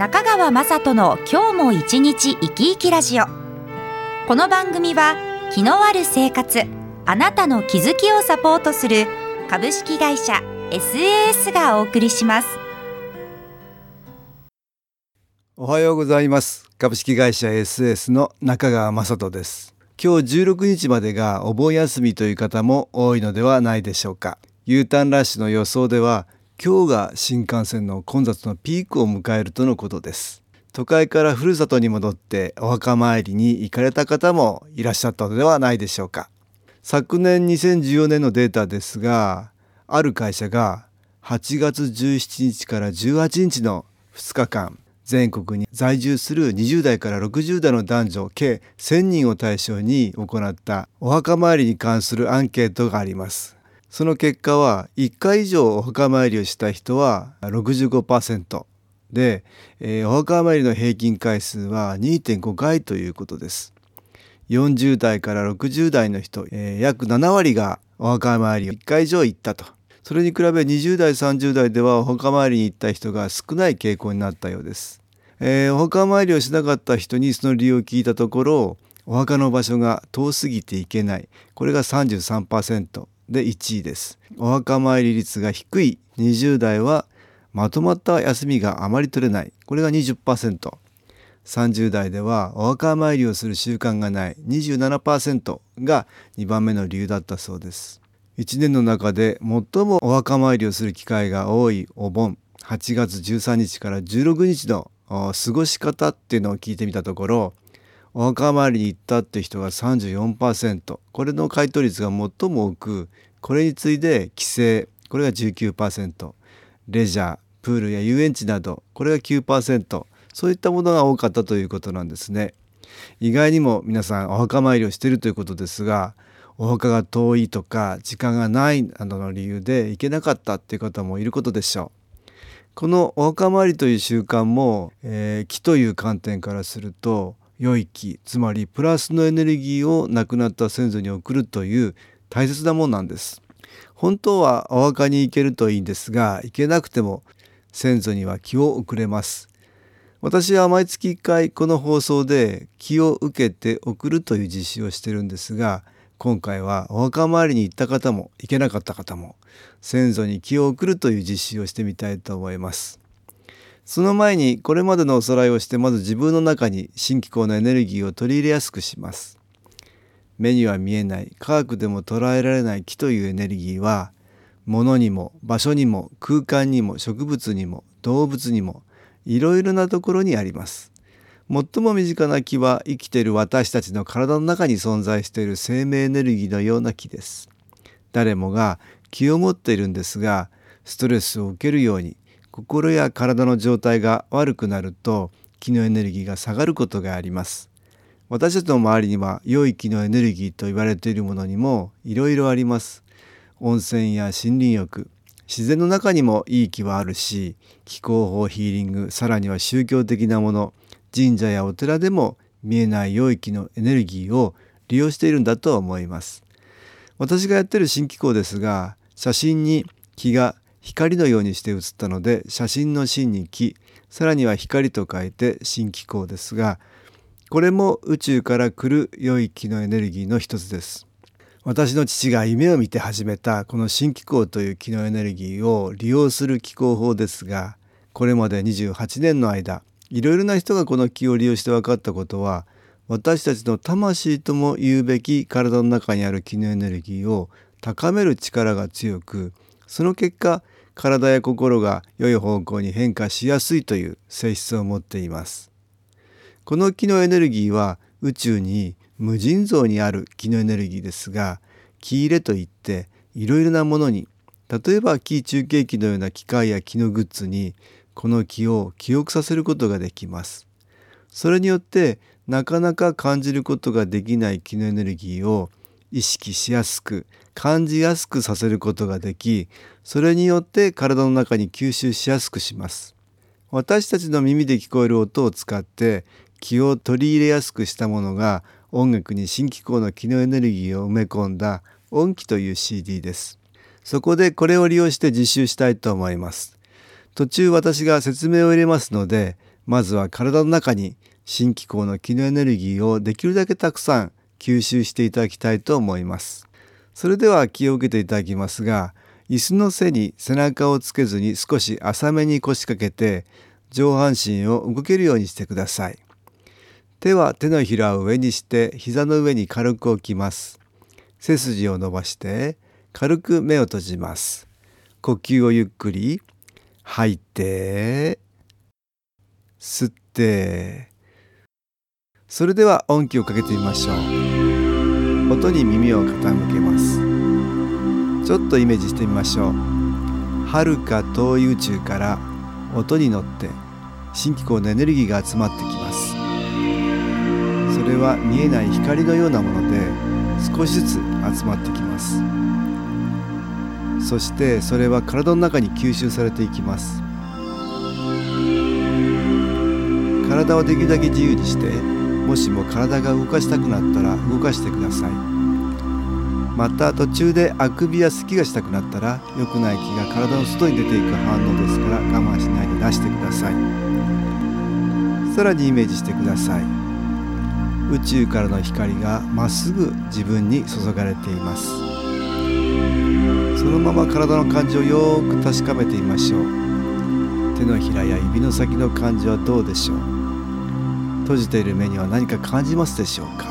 中川雅人の今日も一日生き生きラジオ。この番組は気のある生活あなたの気づきをサポートする株式会社 SAS がお送りします。おはようございます。株式会社 SAS の中川雅人です。今日16日までがお盆休みという方も多いのではないでしょうか。U ターンラッシュの予想では今日が新幹線の混雑のピークを迎えるとのことです。都会からふるさとに戻ってお墓参りに行かれた方もいらっしゃったのではないでしょうか。昨年2014年のデータですがある会社が8月17日から18日の2日間全国に在住する20代から60代の男女計1000人を対象に行ったお墓参りに関するアンケートがあります。その結果は1回以上お墓参りをした人は65%で、えー、お墓参りの平均回数は2.5回ということです。40代から60代の人、えー、約7割がお墓参りを1回以上行ったと。それに比べ20代30代ではお墓参りに行った人が少ない傾向になったようです。えー、お墓参りをしなかった人にその理由を聞いたところお墓の場所が遠すぎていけないこれが33%で1位です。お墓参り率が低い。20代はまとまった休みがあまり取れない。これが 20%30 代ではお墓参りをする習慣がない。27%が2番目の理由だったそうです。1年の中で最もお墓参りをする機会が多いお盆。8月13日から16日の過ごし方っていうのを聞いてみたところお墓参りに行ったって人が34%これの回答率が最も多くこれに次いで帰省。これが19%レジャープールや遊園地など。これが9%そういったものが多かったということなんですね。意外にも皆さんお墓参りをしているということですがお墓が遠いとか時間がないなどの理由で行けなかったっていう方もいることでしょう。このお墓参りという習慣も、えー、木という観点からすると良い気つまりプラスのエネルギーを亡くなった先祖に送るという大切なもんなんです。本当はお墓に行けるといいんですが行けなくても先祖には気を送れます。私は毎月1回この放送で気を受けて送るという実施をしてるんですが今回はお墓参りに行った方も行けなかった方も先祖に気を送るという実施をしてみたいと思います。その前にこれまでのおさらいをしてまず自分の中に新機構のエネルギーを取り入れやすくします。目には見えない科学でも捉えられない気というエネルギーは物にも場所にも空間にも植物にも動物にもいろいろなところにあります。最も身近な気は生きている私たちの体の中に存在している生命エネルギーのような気です。誰もが気を持っているんですがストレスを受けるように心や体の状態が悪くなると気のエネルギーが下がることがあります。私たちの周りには良い気のエネルギーと言われているものにもいろいろあります。温泉や森林浴自然の中にもいい気はあるし気候法ヒーリングさらには宗教的なもの神社やお寺でも見えない良い気のエネルギーを利用しているんだと思います。私がやってる新機構ですが写真に気が光のようにして写ったので写真の真に木さらには光と書いて新気候ですがこれも宇宙から来る良い気のエネルギーの一つです。私の父が夢を見て始めたこの新気候という気のエネルギーを利用する気候法ですがこれまで28年の間いろいろな人がこの気を利用して分かったことは私たちの魂とも言うべき体の中にある気のエネルギーを高める力が強くその結果体や心が良い方向に変化しやすいという性質を持っています。この気のエネルギーは宇宙に無尽蔵にある気のエネルギーですが気入れといっていろいろなものに例えば気中継機のような機械や気のグッズにこの気を記憶させることができます。それによってなかなか感じることができない気のエネルギーを意識しやすく感じやすくさせることができそれによって体の中に吸収しやすくします。私たちの耳で聞こえる音を使って気を取り入れやすくしたものが音楽に新機構の気のエネルギーを埋め込んだ音機という CD です。そこでこれを利用して実習したいと思います。途中私が説明を入れますのでまずは体の中に新機構の気のエネルギーをできるだけたくさん吸収していただきたいと思います。それでは気を受けていただきますが椅子の背に背中をつけずに少し浅めに腰掛けて上半身を動けるようにしてください。手は手のひらを上にして膝の上に軽く置きます。背筋を伸ばして軽く目を閉じます。呼吸をゆっくり吐いて吸って。それでは音気をかけてみましょう。音に耳を傾けます。ちょっとイメージしてみましょう。遥か遠い宇宙から音に乗って新機構のエネルギーが集まってきます。それは見えない光のようなもので少しずつ集まってきます。そしてそれは体の中に吸収されていきます。体をできるだけ自由にしてもしも体が動かしたくなったら動かしてください。また途中であくびや咳がしたくなったら良くない気が体の外に出ていく反応ですから我慢しないで出してください。さらにイメージしてください。宇宙からの光がまっすぐ自分に注がれています。そのまま体の感じをよく確かめてみましょう。手のひらや指の先の感じはどうでしょう。閉じている目には何か感じますでしょうか？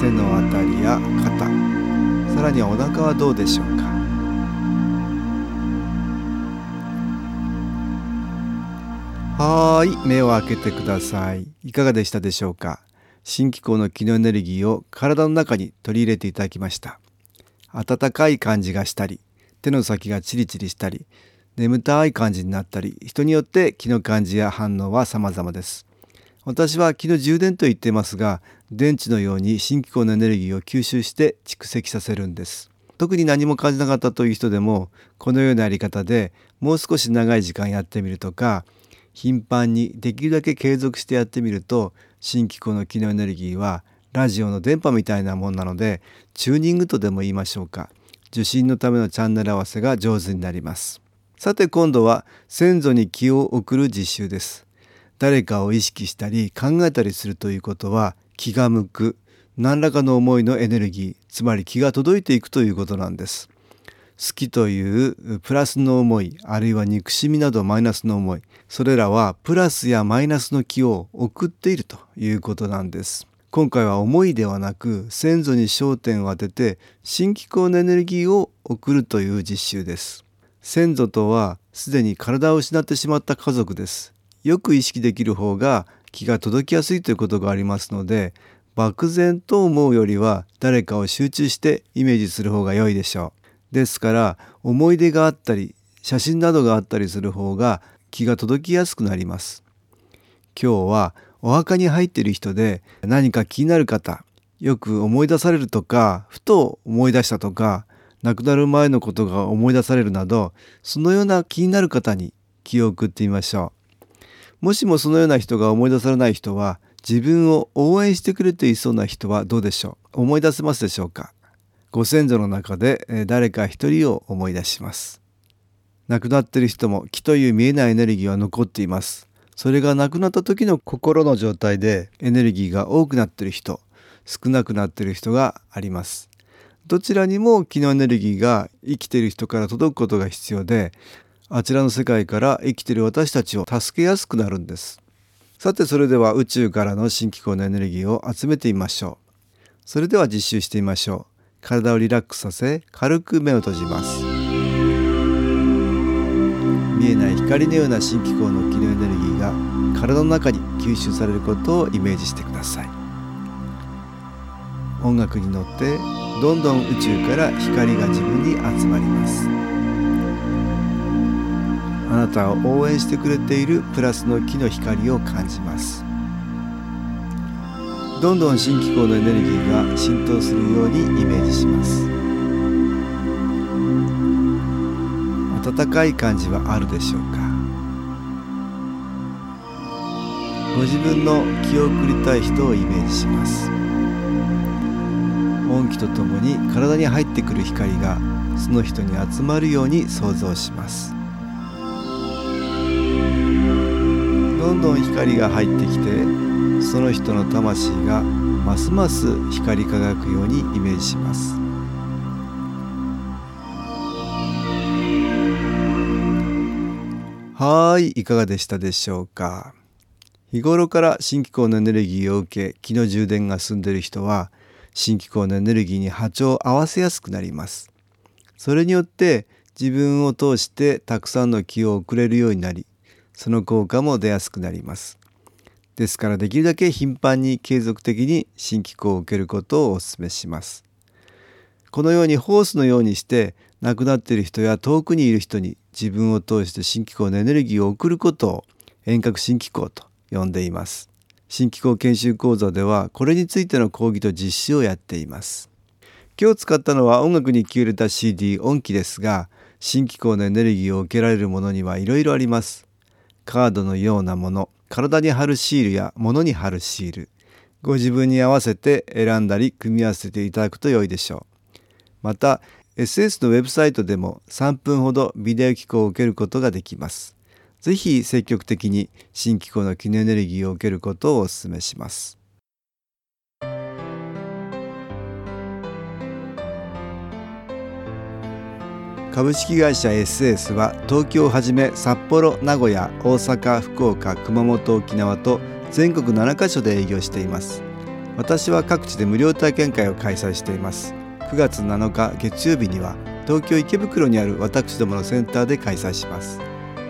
背のあたりや肩さらにはお腹はどうでしょうか？はい目を開けてください。いかがでしたでしょうか？新機構の気のエネルギーを体の中に取り入れていただきました。温かい感じがしたり手の先がチリチリしたり眠たい感じになったり人によって気の感じや反応は様々です。私は気の充電と言っていますが電池のように新機構のエネルギーを吸収して蓄積させるんです。特に何も感じなかったという人でもこのようなやり方でもう少し長い時間やってみるとか頻繁にできるだけ継続してやってみると新機構の機能エネルギーはラジオの電波みたいなもんなのでチューニングとでも言いましょうか。受信のためのチャンネル合わせが上手になります。さて今度は先祖に気を送る実習です。誰かを意識したり考えたりするということは気が向く何らかの思いのエネルギーつまり気が届いていくということなんです。好きというプラスの思いあるいは憎しみなどマイナスの思いそれらはプラスやマイナスの気を送っているということなんです。今回は思いではなく先祖に焦点を当てて新機構のエネルギーを送るという実習です。先祖とはすでに体を失ってしまった家族です。よく意識できる方が気が届きやすいということがありますので漠然と思うよりは誰かを集中してイメージする方が良いでしょう。ですから思い出があったり写真などがあったりする方が気が届きやすくなります。今日はお墓に入っている人で何か気になる方よく思い出されるとかふと思い出したとか亡くなる前のことが思い出されるなどそのような気になる方に気を送ってみましょう。もしもそのような人が思い出されない人は自分を応援してくれていそうな人はどうでしょう？思い出せますでしょうか？ご先祖の中で誰か一人を思い出します。亡くなっている人も気という見えないエネルギーは残っています。それが亡くなった時の心の状態でエネルギーが多くなっている人少なくなっている人があります。どちらにも気のエネルギーが生きている人から届くことが必要であちらの世界から生きている私たちを助けやすくなるんです。さてそれでは宇宙からの新機構のエネルギーを集めてみましょう。それでは実習してみましょう。体をリラックスさせ軽く目を閉じます。見えない光のような新機構の気のエネルギーが体の中に吸収されることをイメージしてください。音楽に乗ってどんどん宇宙から光が自分に集まります。あなたを応援してくれているプラスの木の光を感じます。どんどん新機構のエネルギーが浸透するようにイメージします。温かい感じはあるでしょうか？ご自分の気を送りたい人をイメージします。音気とともに体に入ってくる光がその人に集まるように想像します。どんどん光が入ってきてその人の魂がますます光り輝くようにイメージします。はいいかがでしたでしょうか。日頃から新機構のエネルギーを受け気の充電が進んでいる人は新機構のエネルギーに波長を合わせやすくなります。それによって自分を通してたくさんの気を送れるようになりその効果も出やすくなります。ですからできるだけ頻繁に継続的に新機構を受けることをお勧めします。このようにホースのようにして亡くなっている人や遠くにいる人に自分を通して新機構のエネルギーを送ることを遠隔新機構と呼んでいます。新機構研修講座ではこれについての講義と実施をやっています。今日使ったのは音楽に気を入れた CD 音機ですが新機構のエネルギーを受けられるものにはいろいろあります。カードのようなもの体に貼るシールや物に貼るシールご自分に合わせて選んだり組み合わせていただくと良いでしょう。また SS のウェブサイトでも3分ほどビデオ機構を受けることができます。ぜひ積極的に新機構の機能エネルギーを受けることをお勧めします。株式会社 SS は東京をはじめ札幌、名古屋、大阪、福岡、熊本、沖縄と全国7カ所で営業しています。私は各地で無料体験会を開催しています。9月7日月曜日には東京池袋にある私どものセンターで開催します。